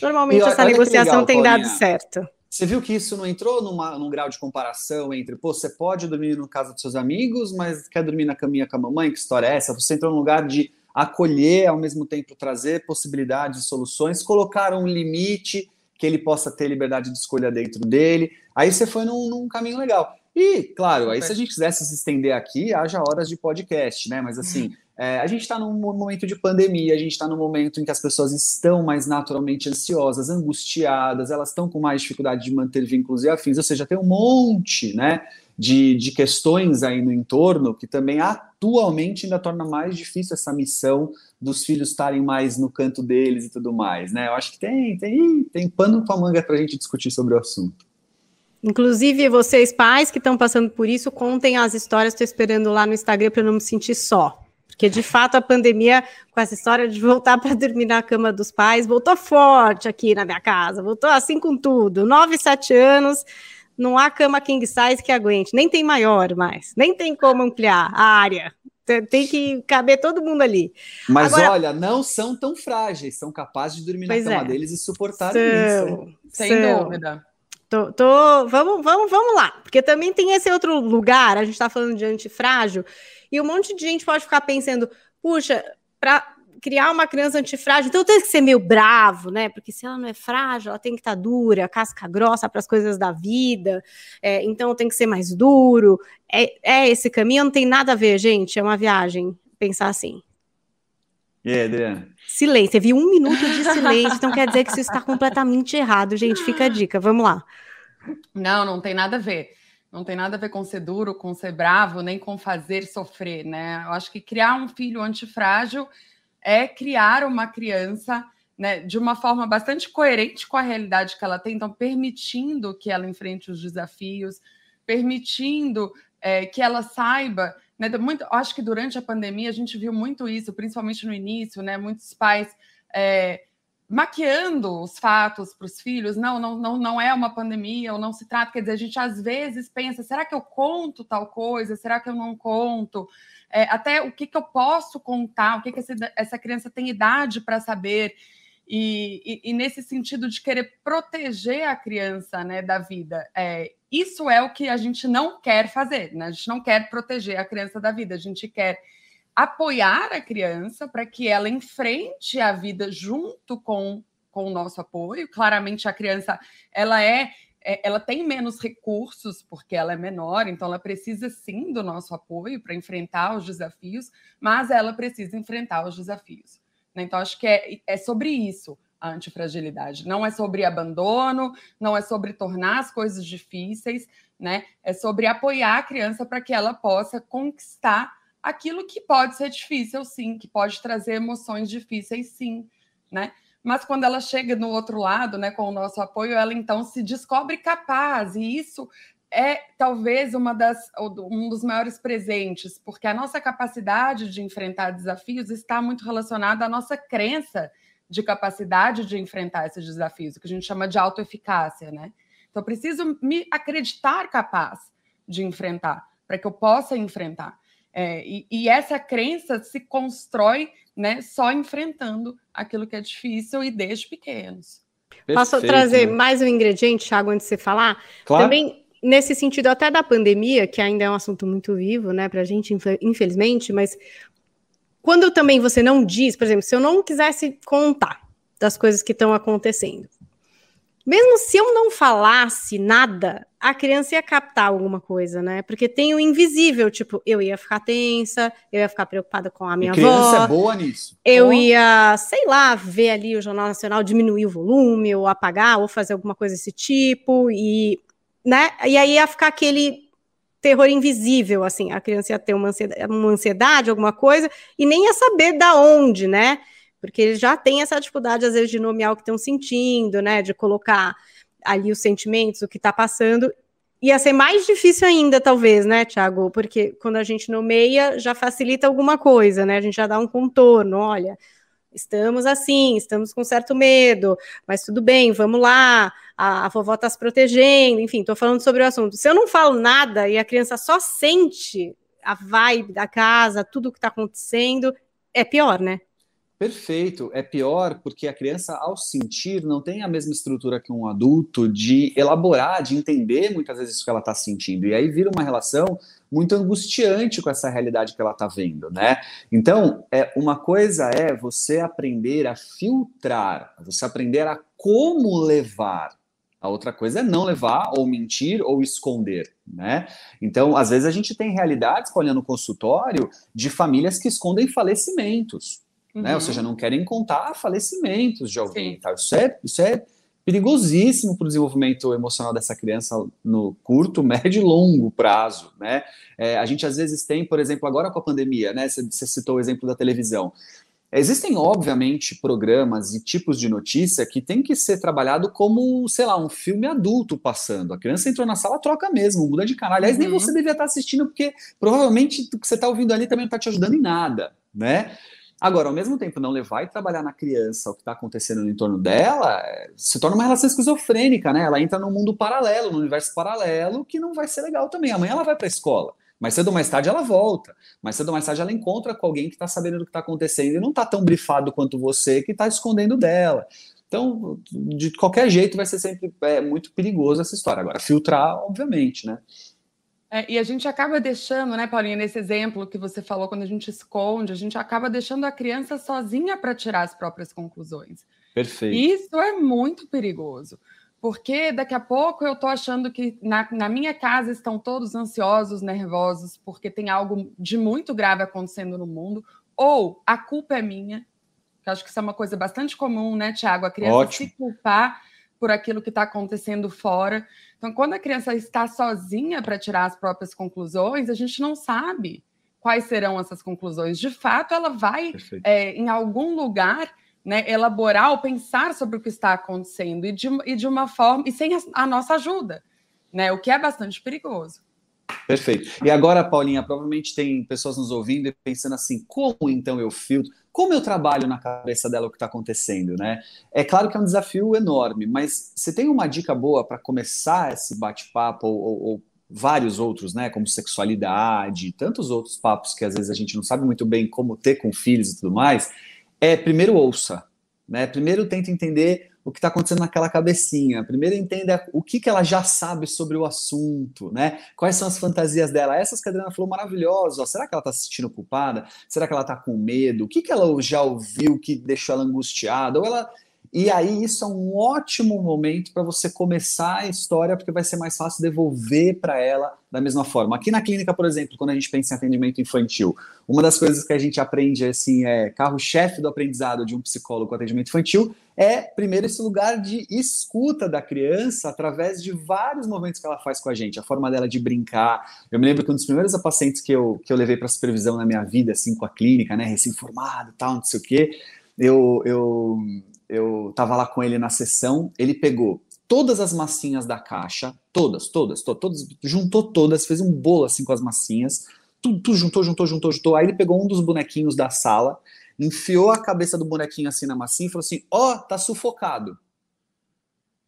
Normalmente, essa negociação legal, tem Paulinha. dado certo. Você viu que isso não entrou numa, num grau de comparação entre, pô, você pode dormir no casa dos seus amigos, mas quer dormir na caminha com a mamãe? Que história é essa? Você entrou num lugar de acolher, ao mesmo tempo trazer possibilidades e soluções, colocar um limite que ele possa ter liberdade de escolha dentro dele. Aí você foi num, num caminho legal. E, claro, aí se a gente quisesse se estender aqui, haja horas de podcast, né? Mas assim, é, a gente está num momento de pandemia, a gente está num momento em que as pessoas estão mais naturalmente ansiosas, angustiadas, elas estão com mais dificuldade de manter vínculos e afins, ou seja, tem um monte, né? de, de questões aí no entorno que também atualmente ainda torna mais difícil essa missão dos filhos estarem mais no canto deles e tudo mais, né? Eu acho que tem, tem, tem pano com a manga para a gente discutir sobre o assunto. Inclusive, vocês pais que estão passando por isso, contem as histórias, estou esperando lá no Instagram para não me sentir só. Porque, de fato, a pandemia, com essa história de voltar para dormir na cama dos pais, voltou forte aqui na minha casa, voltou assim com tudo. Nove, sete anos, não há cama king size que aguente, nem tem maior mais, nem tem como ampliar a área. Tem que caber todo mundo ali. Mas Agora, olha, não são tão frágeis, são capazes de dormir na cama é, deles e suportar são, isso. Sem são. dúvida. Tô, tô, vamos, vamos, vamos lá, porque também tem esse outro lugar, a gente está falando de antifrágil, e um monte de gente pode ficar pensando, puxa, para criar uma criança antifrágil, então tem que ser meio bravo, né? Porque se ela não é frágil, ela tem que estar tá dura, casca grossa para as coisas da vida, é, então tem que ser mais duro. É, é esse caminho, não tem nada a ver, gente. É uma viagem pensar assim. E aí, Adriana? Silêncio, você viu um minuto de silêncio, então quer dizer que isso está completamente errado, gente. Fica a dica, vamos lá. Não, não tem nada a ver. Não tem nada a ver com ser duro, com ser bravo, nem com fazer sofrer, né? Eu acho que criar um filho antifrágil é criar uma criança né, de uma forma bastante coerente com a realidade que ela tem, então permitindo que ela enfrente os desafios, permitindo é, que ela saiba. Né, muito, acho que durante a pandemia a gente viu muito isso, principalmente no início, né, muitos pais é, maquiando os fatos para os filhos. Não, não, não, não é uma pandemia, ou não se trata. Quer dizer, a gente às vezes pensa: será que eu conto tal coisa? Será que eu não conto? É, até o que, que eu posso contar? O que, que essa, essa criança tem idade para saber? E, e, nesse sentido de querer proteger a criança né, da vida. É, isso é o que a gente não quer fazer, né? A gente não quer proteger a criança da vida, a gente quer apoiar a criança para que ela enfrente a vida junto com, com o nosso apoio. Claramente, a criança ela é, é ela tem menos recursos porque ela é menor, então ela precisa sim do nosso apoio para enfrentar os desafios, mas ela precisa enfrentar os desafios. Né? Então, acho que é, é sobre isso a antifragilidade. Não é sobre abandono, não é sobre tornar as coisas difíceis, né? É sobre apoiar a criança para que ela possa conquistar aquilo que pode ser difícil, sim, que pode trazer emoções difíceis, sim, né? Mas quando ela chega no outro lado, né, com o nosso apoio, ela então se descobre capaz, e isso é talvez uma das, um dos maiores presentes, porque a nossa capacidade de enfrentar desafios está muito relacionada à nossa crença de capacidade de enfrentar esses desafios, o que a gente chama de autoeficácia, né? Então, eu preciso me acreditar capaz de enfrentar, para que eu possa enfrentar. É, e, e, essa crença se constrói né, só enfrentando aquilo que é difícil e desde pequenos. Perfeito, Posso trazer né? mais um ingrediente, Thiago, antes de você falar? Claro. Também nesse sentido até da pandemia, que ainda é um assunto muito vivo, né, para a gente, infelizmente, mas quando também você não diz, por exemplo, se eu não quisesse contar das coisas que estão acontecendo, mesmo se eu não falasse nada, a criança ia captar alguma coisa, né? Porque tem o invisível, tipo, eu ia ficar tensa, eu ia ficar preocupada com a minha avó. Criança é boa nisso. Eu ia, sei lá, ver ali o Jornal Nacional diminuir o volume, ou apagar, ou fazer alguma coisa desse tipo, e, né? E aí ia ficar aquele terror invisível, assim, a criança ia ter uma ansiedade, uma ansiedade alguma coisa, e nem ia saber da onde, né? porque eles já têm essa dificuldade, às vezes, de nomear o que estão sentindo, né? De colocar ali os sentimentos, o que está passando. Ia ser mais difícil ainda, talvez, né, Tiago? Porque quando a gente nomeia, já facilita alguma coisa, né? A gente já dá um contorno, olha, estamos assim, estamos com certo medo, mas tudo bem, vamos lá, a, a vovó está se protegendo, enfim, estou falando sobre o assunto. Se eu não falo nada e a criança só sente a vibe da casa, tudo o que está acontecendo, é pior, né? Perfeito. É pior porque a criança, ao sentir, não tem a mesma estrutura que um adulto de elaborar, de entender muitas vezes o que ela está sentindo. E aí vira uma relação muito angustiante com essa realidade que ela está vendo, né? Então, é, uma coisa é você aprender a filtrar, você aprender a como levar. A outra coisa é não levar, ou mentir, ou esconder, né? Então, às vezes a gente tem realidades, olhando no consultório, de famílias que escondem falecimentos uhum. né? Ou seja, não querem contar falecimentos de alguém. Tá? Isso, é, isso é perigosíssimo para o desenvolvimento emocional dessa criança no curto, médio e longo prazo, né? É, a gente às vezes tem, por exemplo, agora com a pandemia, né? Você, citou o exemplo da televisão. Existem, obviamente, programas e tipos de notícia que tem que ser trabalhado como, sei lá, um filme adulto passando. A criança entrou na sala, troca mesmo, muda de canal. Aliás, uhum. nem você devia estar assistindo, porque provavelmente o que você está ouvindo ali também não está te ajudando em nada, né? Agora, ao mesmo tempo, não levar e trabalhar na criança o que está acontecendo no entorno dela é, se torna uma relação esquizofrênica, né? Ela entra num mundo paralelo, num universo paralelo, que não vai ser legal também. Amanhã ela vai para a escola. Mais cedo ou mais tarde ela volta. Mais cedo ou mais tarde ela encontra com alguém que está sabendo do que está acontecendo e não está tão brifado quanto você que está escondendo dela. Então, de qualquer jeito, vai ser sempre é, muito perigoso essa história. Agora, filtrar, obviamente, né? É, e a gente acaba deixando, né, Paulinha, nesse exemplo que você falou, quando a gente esconde, a gente acaba deixando a criança sozinha para tirar as próprias conclusões. Perfeito. Isso é muito perigoso, porque daqui a pouco eu estou achando que na, na minha casa estão todos ansiosos, nervosos, porque tem algo de muito grave acontecendo no mundo, ou a culpa é minha, que acho que isso é uma coisa bastante comum, né, Tiago? A criança Ótimo. se culpar por aquilo que está acontecendo fora. Então, quando a criança está sozinha para tirar as próprias conclusões, a gente não sabe quais serão essas conclusões. De fato, ela vai, é, em algum lugar, né, elaborar ou pensar sobre o que está acontecendo e de, e de uma forma e sem a, a nossa ajuda, né, o que é bastante perigoso. Perfeito. E agora, Paulinha, provavelmente tem pessoas nos ouvindo e pensando assim: como então eu filtro? Como eu trabalho na cabeça dela o que está acontecendo, né? É claro que é um desafio enorme, mas você tem uma dica boa para começar esse bate-papo ou, ou, ou, vários outros, né? Como sexualidade, tantos outros papos que às vezes a gente não sabe muito bem como ter com filhos e tudo mais. É primeiro ouça, né? Primeiro tenta entender o que está acontecendo naquela cabecinha. Primeiro entenda o que, que ela já sabe sobre o assunto, né? Quais são as fantasias dela. Essas que a Adriana falou maravilhosas. Será que ela está se sentindo culpada? Será que ela está com medo? O que, que ela já ouviu que deixou ela angustiada? Ou ela e aí isso é um ótimo momento para você começar a história, porque vai ser mais fácil devolver para ela da mesma forma. Aqui na clínica, por exemplo, quando a gente pensa em atendimento infantil, uma das coisas que a gente aprende assim é carro-chefe do aprendizado de um psicólogo com atendimento infantil é primeiro esse lugar de escuta da criança através de vários momentos que ela faz com a gente, a forma dela de brincar. Eu me lembro que um dos primeiros pacientes que eu, que eu levei para supervisão na minha vida, assim, com a clínica, né, recém-formado, tal, não sei o quê, eu, eu eu tava lá com ele na sessão, ele pegou todas as massinhas da caixa, todas, todas, to todas, juntou todas, fez um bolo assim com as massinhas, tudo, tudo juntou, juntou, juntou, juntou. Aí ele pegou um dos bonequinhos da sala, enfiou a cabeça do bonequinho assim na massinha e falou assim: Ó, oh, tá sufocado.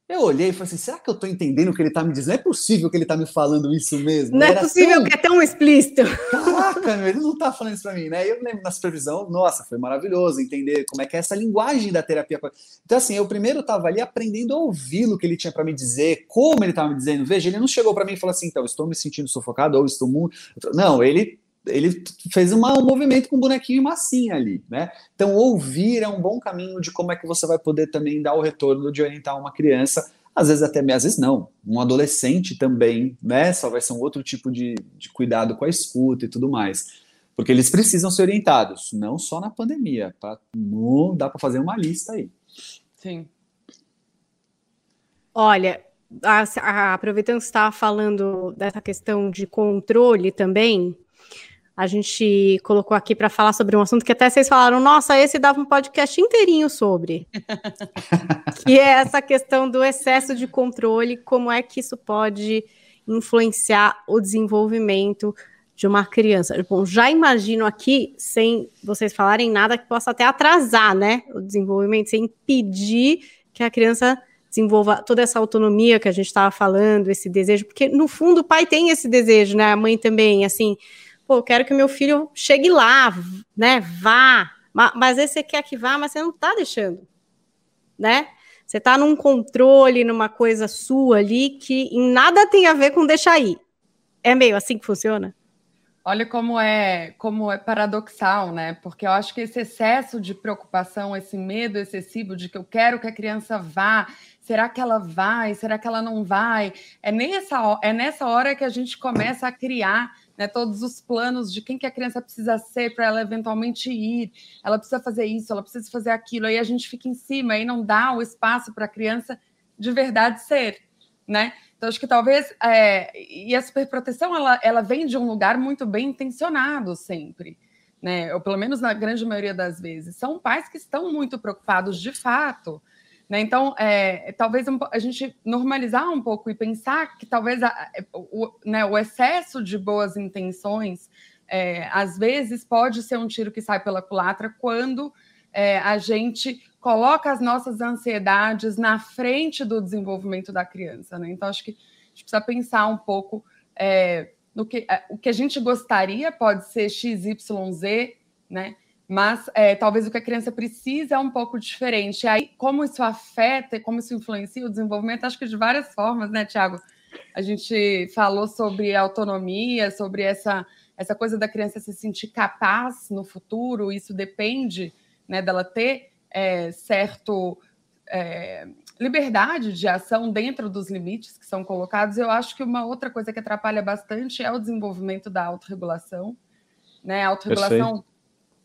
Eu olhei e falei assim: será que eu estou entendendo o que ele está me dizendo? Não é possível que ele está me falando isso mesmo. Não é Era é possível tão... que é tão explícito. Caraca, meu, ele não está falando isso para mim, né? Eu lembro na supervisão, nossa, foi maravilhoso entender como é que é essa linguagem da terapia. Então, assim, eu primeiro estava ali aprendendo a ouvir o que ele tinha para me dizer, como ele estava me dizendo. Veja, ele não chegou para mim e falou assim: então, estou me sentindo sufocado ou estou muito. Não, ele ele fez uma, um movimento com bonequinho e massinha ali, né? Então, ouvir é um bom caminho de como é que você vai poder também dar o retorno de orientar uma criança, às vezes até às vezes não, um adolescente também, né? Só vai ser um outro tipo de, de cuidado com a escuta e tudo mais. Porque eles precisam ser orientados, não só na pandemia, pra, no, dá para fazer uma lista aí. Sim. Olha, a, a, aproveitando que você estava falando dessa questão de controle também, a gente colocou aqui para falar sobre um assunto que até vocês falaram, nossa, esse dava um podcast inteirinho sobre. que é essa questão do excesso de controle, como é que isso pode influenciar o desenvolvimento de uma criança. Bom, já imagino aqui, sem vocês falarem nada que possa até atrasar, né, o desenvolvimento, sem impedir que a criança desenvolva toda essa autonomia que a gente estava falando, esse desejo, porque no fundo o pai tem esse desejo, né, a mãe também, assim, pô, quero que meu filho chegue lá, né? Vá. Mas às vezes você quer que vá, mas você não está deixando, né? Você está num controle, numa coisa sua ali que nada tem a ver com deixar ir. É meio assim que funciona? Olha como é, como é paradoxal, né? Porque eu acho que esse excesso de preocupação, esse medo excessivo de que eu quero que a criança vá, será que ela vai? Será que ela não vai? É nessa, é nessa hora que a gente começa a criar né, todos os planos de quem que a criança precisa ser para ela eventualmente ir, ela precisa fazer isso, ela precisa fazer aquilo, aí a gente fica em cima e não dá o espaço para a criança de verdade ser, né? Então, acho que talvez. É, e a superproteção ela, ela vem de um lugar muito bem intencionado sempre, né? Ou pelo menos na grande maioria das vezes. São pais que estão muito preocupados de fato né? Então, é, talvez a gente normalizar um pouco e pensar que talvez a, é, o, né, o, excesso de boas intenções, é, às vezes, pode ser um tiro que sai pela culatra quando é, a gente coloca as nossas ansiedades na frente do desenvolvimento da criança. Né? Então, acho que a gente precisa pensar um pouco é, no que é, o que a gente gostaria pode ser XYZ, né? Mas é, talvez o que a criança precisa é um pouco diferente. E aí, como isso afeta, como isso influencia o desenvolvimento, acho que de várias formas, né, Tiago? A gente falou sobre autonomia, sobre essa, essa coisa da criança se sentir capaz no futuro, isso depende né, dela ter é, certo é, liberdade de ação dentro dos limites que são colocados. Eu acho que uma outra coisa que atrapalha bastante é o desenvolvimento da autorregulação. Né? A autorregulação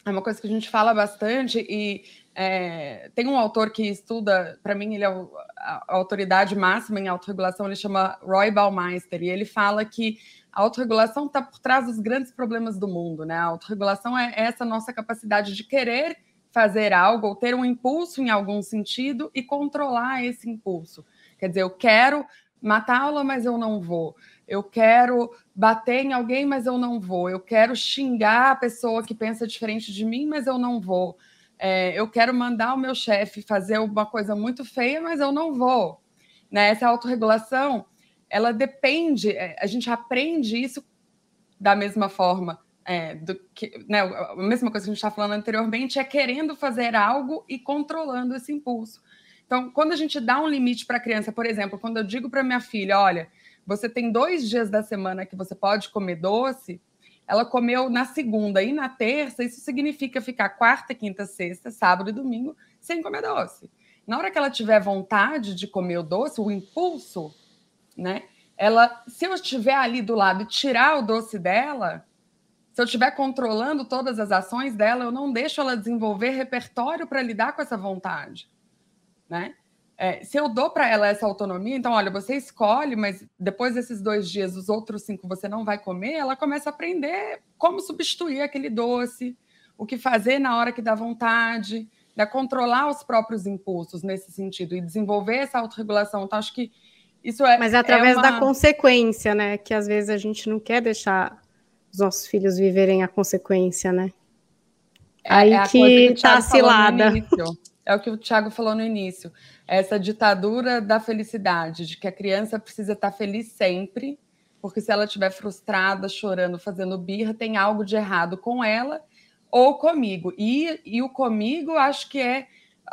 é uma coisa que a gente fala bastante e é, tem um autor que estuda, para mim ele é a autoridade máxima em autorregulação, ele chama Roy Baumeister, e ele fala que A autorregulação está por trás dos grandes problemas do mundo, né? A autorregulação é essa nossa capacidade de querer fazer algo ou ter um impulso em algum sentido e controlar esse impulso. Quer dizer, eu quero matá-la, mas eu não vou. Eu quero bater em alguém, mas eu não vou. Eu quero xingar a pessoa que pensa diferente de mim, mas eu não vou. É, eu quero mandar o meu chefe fazer uma coisa muito feia, mas eu não vou. Né? Essa autorregulação, ela depende, é, a gente aprende isso da mesma forma. É, do que, né, a mesma coisa que a gente está falando anteriormente é querendo fazer algo e controlando esse impulso. Então, quando a gente dá um limite para a criança, por exemplo, quando eu digo para minha filha, olha, você tem dois dias da semana que você pode comer doce, ela comeu na segunda e na terça, isso significa ficar quarta, quinta, sexta, sábado e domingo sem comer doce. Na hora que ela tiver vontade de comer o doce, o impulso, né? Ela, se eu estiver ali do lado e tirar o doce dela, se eu estiver controlando todas as ações dela, eu não deixo ela desenvolver repertório para lidar com essa vontade, né? É, se eu dou para ela essa autonomia, então, olha, você escolhe, mas depois desses dois dias, os outros cinco você não vai comer, ela começa a aprender como substituir aquele doce, o que fazer na hora que dá vontade, né, controlar os próprios impulsos nesse sentido e desenvolver essa autorregulação. Então, acho que isso é. Mas é através é uma... da consequência, né? Que às vezes a gente não quer deixar os nossos filhos viverem a consequência, né? É, Aí é que, que tá cilada. É o que o Thiago falou no início essa ditadura da felicidade, de que a criança precisa estar feliz sempre, porque se ela estiver frustrada, chorando, fazendo birra, tem algo de errado com ela ou comigo. E, e o comigo acho que é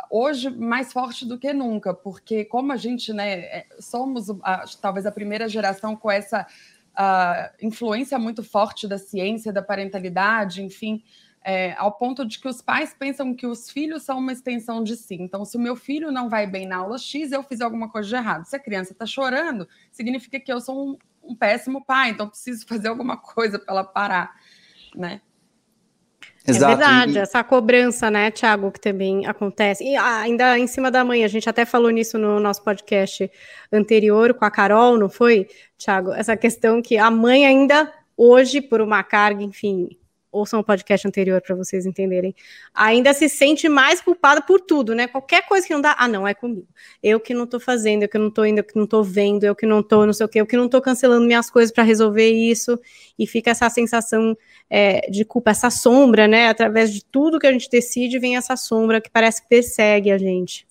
hoje mais forte do que nunca, porque como a gente, né, é, somos a, talvez a primeira geração com essa uh, influência muito forte da ciência, da parentalidade, enfim, é, ao ponto de que os pais pensam que os filhos são uma extensão de si. Então, se o meu filho não vai bem na aula X, eu fiz alguma coisa de errado. Se a criança está chorando, significa que eu sou um, um, péssimo pai, então preciso fazer alguma coisa para ela parar, né? Exato. É verdade, essa cobrança, né, Tiago, que também acontece. E ainda em cima da mãe, a gente até falou nisso no nosso podcast anterior com a Carol, não foi, Tiago? Essa questão que a mãe ainda hoje, por uma carga, enfim, ouçam o podcast anterior para vocês entenderem, ainda se sente mais culpada por tudo, né? Qualquer coisa que não dá, ah, não, é comigo. Eu que não tô fazendo, eu que não tô indo, eu que não tô vendo, eu que não tô não sei o quê, eu que não tô cancelando minhas coisas para resolver isso, e fica essa sensação é, de culpa, essa sombra, né? Através de tudo que a gente decide, vem essa sombra que parece que persegue a gente.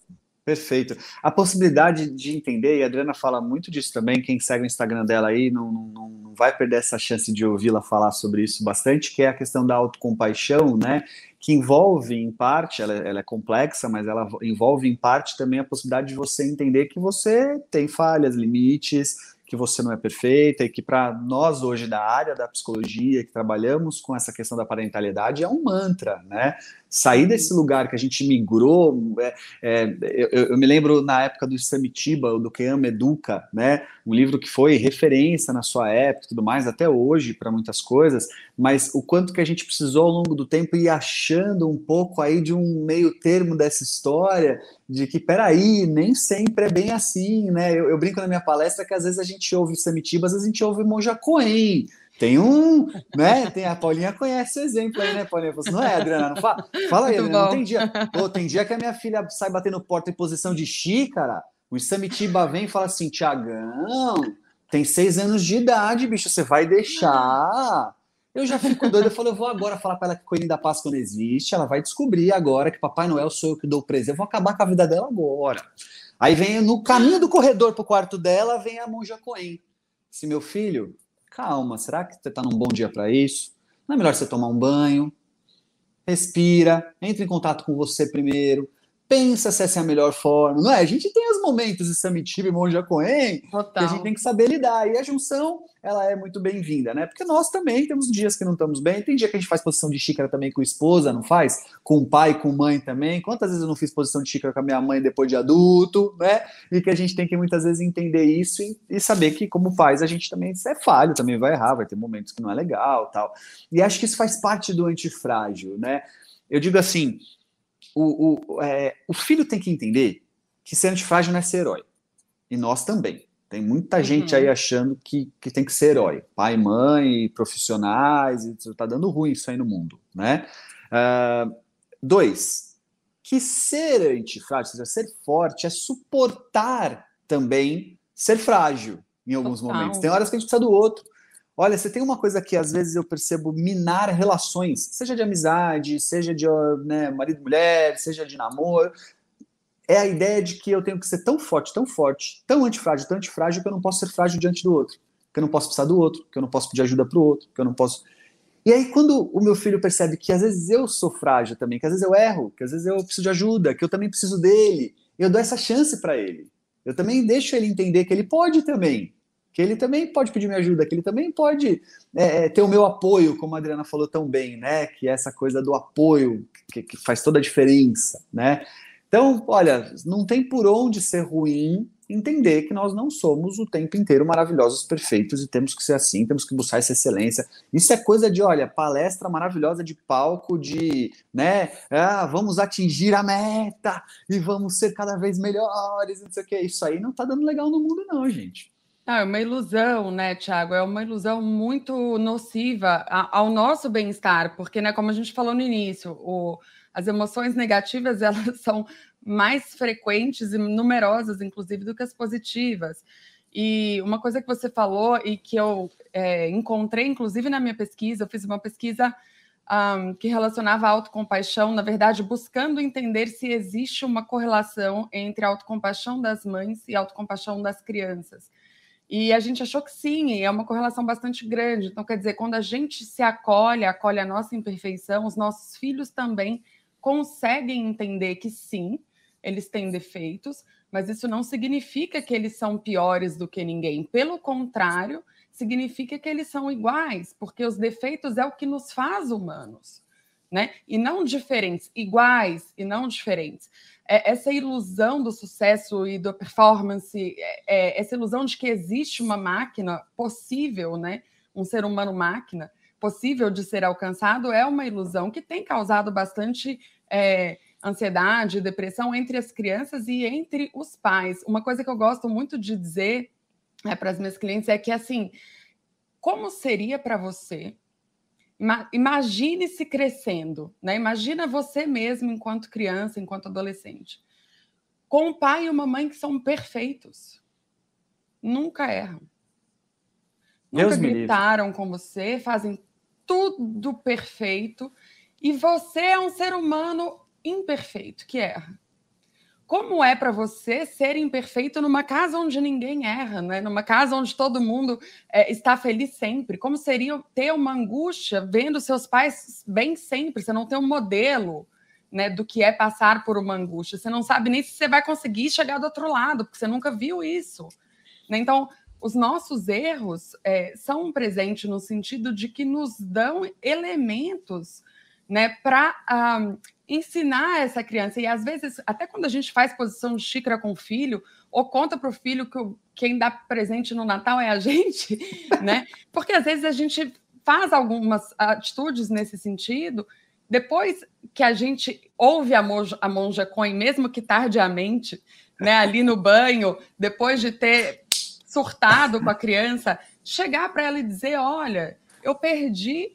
Perfeito. A possibilidade de entender, e a Adriana fala muito disso também, quem segue o Instagram dela aí não, não, não vai perder essa chance de ouvi-la falar sobre isso bastante, que é a questão da autocompaixão, né? Que envolve, em parte, ela, ela é complexa, mas ela envolve, em parte, também a possibilidade de você entender que você tem falhas, limites, que você não é perfeita e que para nós hoje da área da psicologia que trabalhamos com essa questão da parentalidade é um mantra, né? Sair desse lugar que a gente migrou, é, é, eu, eu, me lembro na época do Samitiba, do Keama Educa, né? Um livro que foi referência na sua época, tudo mais, até hoje para muitas coisas, mas o quanto que a gente precisou ao longo do tempo ir achando um pouco aí de um meio termo dessa história de que, peraí, nem sempre é bem assim, né? Eu, eu, brinco na minha palestra que às vezes a gente ouve Samitiba, às vezes a gente ouve Monja Coen. Tem um, né? Tem, a Paulinha conhece o exemplo aí, né, Paulinha? Você, não é, Adriana? Não fala, fala aí, Adriana, não tem dia. Pô, tem dia que a minha filha sai batendo porta em posição de xícara, o Samitiba vem e fala assim: Tiagão, tem seis anos de idade, bicho, você vai deixar. Eu já fico doido, eu falo, eu vou agora falar para ela que Coelhinho da Páscoa não existe, ela vai descobrir agora que Papai Noel sou eu que dou o presente, eu vou acabar com a vida dela agora. Aí vem no caminho do corredor pro quarto dela, vem a monja Coen. Se meu filho, calma, será que você está num bom dia para isso? Não é melhor você tomar um banho? Respira, entre em contato com você primeiro, pensa se essa é a melhor forma, não é? A gente tem os momentos de Samitiba e Monja Coen que a gente tem que saber lidar. E a junção, ela é muito bem-vinda, né? Porque nós também temos dias que não estamos bem. Tem dia que a gente faz posição de xícara também com esposa, não faz? Com o pai, com mãe também. Quantas vezes eu não fiz posição de xícara com a minha mãe depois de adulto, né? E que a gente tem que muitas vezes entender isso e, e saber que, como pais, a gente também é falho, também vai errar, vai ter momentos que não é legal tal. E acho que isso faz parte do antifrágil, né? Eu digo assim, o, o, é, o filho tem que entender que ser antifrágil não é ser herói. E nós também. Tem muita gente aí Uhum. achando que, que tem que ser herói. Pai, mãe, profissionais, isso tá dando ruim isso aí no mundo, né? Ah, dois, que ser antifrágil, ou seja, ser forte, é suportar também ser frágil em alguns Total. momentos. Tem horas que a gente precisa do outro. Olha, você tem uma coisa que às vezes eu percebo minar relações, seja de amizade, seja de né, marido e mulher, seja de namoro. É a ideia de que eu tenho que ser tão forte, tão forte, tão antifrágil, tão antifrágil que eu não posso ser frágil diante do outro, que eu não posso precisar do outro, que eu não posso pedir ajuda para o outro, que eu não posso. E aí, quando o meu filho percebe que às vezes eu sou frágil também, que às vezes eu erro, que às vezes eu preciso de ajuda, que eu também preciso dele, eu dou essa chance para ele. Eu também deixo ele entender que ele pode também, que ele também pode pedir minha ajuda, que ele também pode é, é, ter o meu apoio, como a Adriana falou tão bem, né? Que é essa coisa do apoio que, que faz toda a diferença, né? Então, olha, não tem por onde ser ruim entender que nós não somos o tempo inteiro maravilhosos, perfeitos e temos que ser assim, temos que buscar essa excelência. Isso é coisa de, olha, palestra maravilhosa de palco, de, né, ah, vamos atingir a meta e vamos ser cada vez melhores, não sei o que. Isso aí não tá dando legal no mundo, não, gente. Não, é uma ilusão, né, Tiago? É uma ilusão muito nociva ao nosso bem-estar, porque, né, como a gente falou no início, o- as emoções negativas elas são mais frequentes e numerosas, inclusive, do que as positivas. E uma coisa que você falou e que eu é, encontrei, inclusive, na minha pesquisa, eu fiz uma pesquisa ahm, que relacionava a autocompaixão, na verdade, buscando entender se existe uma correlação entre a autocompaixão das mães e a autocompaixão das crianças. E a gente achou que sim, e é uma correlação bastante grande. Então, quer dizer, quando a gente se acolhe, acolhe a nossa imperfeição, os nossos filhos também conseguem entender que sim, eles têm defeitos, mas isso não significa que eles são piores do que ninguém. Pelo contrário, significa que eles são iguais, porque os defeitos é o que nos faz humanos, né? E não diferentes, iguais e não diferentes. É, essa ilusão do sucesso e da performance, é, é, essa ilusão de que existe uma máquina possível, né? Um ser humano máquina possível de ser alcançado é uma ilusão que tem causado bastante é, ansiedade, depressão entre as crianças e entre os pais. Uma coisa que eu gosto muito de dizer é, para as minhas clientes é que assim, como seria para você? Imagine-se crescendo, né? Imagina você mesmo enquanto criança, enquanto adolescente, com um pai e uma mãe que são perfeitos, nunca erram, Deus nunca gritaram livre. com você, fazem tudo perfeito e você é um ser humano imperfeito que erra. Como é para você ser imperfeito numa casa onde ninguém erra, né? numa casa onde todo mundo é, está feliz sempre? Como seria ter uma angústia vendo seus pais bem sempre? Você não tem um modelo né, do que é passar por uma angústia. Você não sabe nem se você vai conseguir chegar do outro lado, porque você nunca viu isso. Né? Então, os nossos erros é, são um presente no sentido de que nos dão elementos né, para um, ensinar essa criança. E às vezes, até quando a gente faz posição de xícara com o filho, ou conta para o filho que quem dá presente no Natal é a gente, né? Porque às vezes a gente faz algumas atitudes nesse sentido. Depois que a gente ouve a monja, a monja Coen, mesmo que tardiamente, né, ali no banho, depois de ter surtado com a criança, chegar para ela e dizer: olha, eu perdi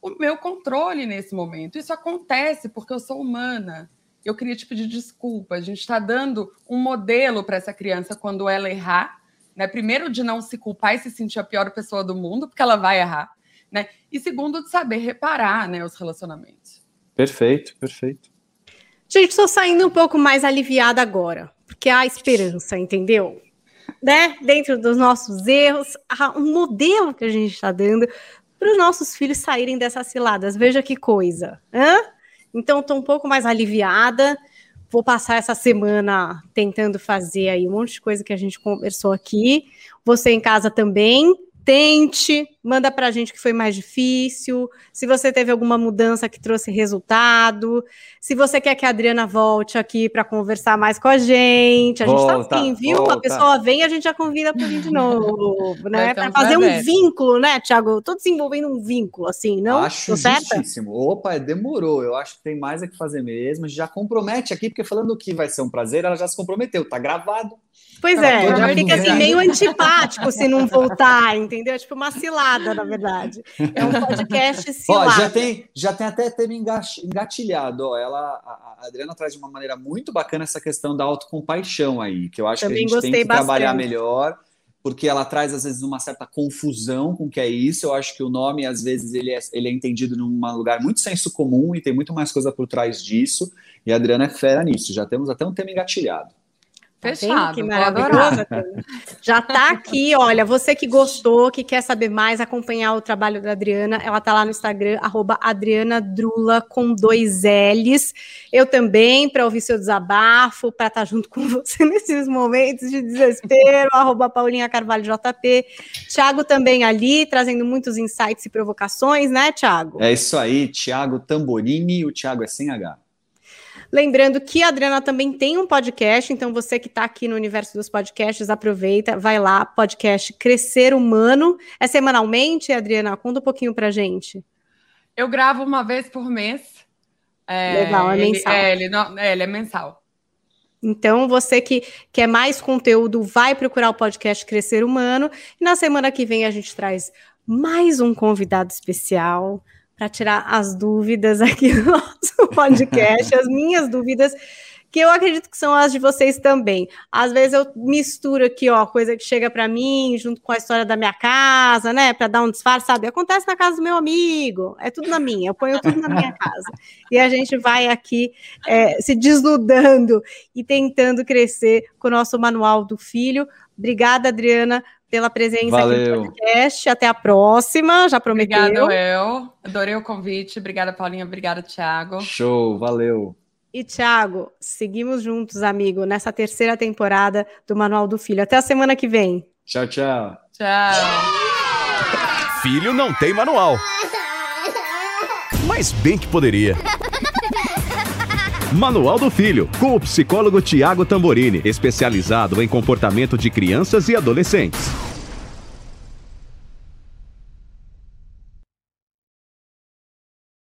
o meu controle nesse momento. Isso acontece porque eu sou humana. Eu queria te pedir desculpa. A gente está dando um modelo para essa criança quando ela errar. Né? Primeiro, de não se culpar e se sentir a pior pessoa do mundo, porque ela vai errar. Né? E segundo, de saber reparar né, os relacionamentos. Perfeito, perfeito. Gente, estou saindo um pouco mais aliviada agora, porque há esperança, entendeu? Né? Dentro dos nossos erros, há um modelo que a gente está dando para os nossos filhos saírem dessas ciladas. Veja que coisa. Hã? Então, estou um pouco mais aliviada. Vou passar essa semana tentando fazer aí um monte de coisa que a gente conversou aqui. Você em casa também, tente, manda pra gente que foi mais difícil, se você teve alguma mudança que trouxe resultado, se você quer que a Adriana volte aqui para conversar mais com a gente. A gente tá Volta, assim, viu? volta. A pessoa vem, a gente já convida para vir de novo, né? Para fazer um vínculo, né, Thiago? Tô desenvolvendo um vínculo, assim, não? Acho justíssimo. Opa, demorou. Eu acho que tem mais a que fazer mesmo. Já compromete aqui, porque falando que vai ser um prazer, ela já se comprometeu. Tá gravado. Pois Tá, é, fica assim meio antipático se não voltar, entendeu? É tipo uma cilada, na verdade. É um podcast Ó, cilada. já tem, já tem até tema enga- engatilhado. Ó, ela, a Adriana traz de uma maneira muito bacana essa questão da autocompaixão aí, que eu acho Também que a gente tem que trabalhar bastante. melhor, porque ela traz às vezes uma certa confusão com o que é isso. Eu acho que o nome às vezes ele é, ele é entendido num lugar muito senso comum e tem muito mais coisa por trás disso. E a Adriana é fera nisso. Já temos até um tema engatilhado. Tá Fechado. Que maravilhoso. Já tá aqui, olha, você que gostou, que quer saber mais, acompanhar o trabalho da Adriana, ela tá lá no Instagram, arroba Adriana Drula com dois L's. Eu também, para ouvir seu desabafo, para estar junto com você nesses momentos de desespero, arroba Paulinha Carvalho JP. Thiago também ali, trazendo muitos insights e provocações, né, Thiago? É isso aí, Thiago Tamborini. O Thiago é sem H. Lembrando que a Adriana também tem um podcast, então você que está aqui no universo dos podcasts, aproveita, vai lá, podcast Crescer Humano. É semanalmente, Adriana? Conta um pouquinho pra gente. Eu gravo uma vez por mês. É, Legal, é ele- mensal. É, ele, não, é, ele é mensal. Então, você que quer mais conteúdo, vai procurar o podcast Crescer Humano. E na semana que vem a gente traz mais um convidado especial para tirar as dúvidas aqui do nosso podcast, as minhas dúvidas, que eu acredito que são as de vocês também. Às vezes eu misturo aqui, ó, coisa que chega para mim, junto com a história da minha casa, né, para dar um disfarce, sabe? Acontece na casa do meu amigo, é tudo na minha, eu ponho tudo na minha casa. E a gente vai aqui é, se desnudando e tentando crescer com o nosso manual do filho. Obrigada, Adriana, pela presença aqui Valeu. no podcast. Até a próxima, já prometeu. Obrigada, eu. Adorei o convite. Obrigada, Paulinha. Obrigada, Thiago. Show, valeu. E, Thiago, seguimos juntos, amigo, nessa terceira temporada do Manual do Filho. Até a semana que vem. Tchau, tchau. Tchau. Filho não tem manual. Mas bem que poderia. Manual do Filho, com o psicólogo Tiago Tamborini, especializado em comportamento de crianças e adolescentes.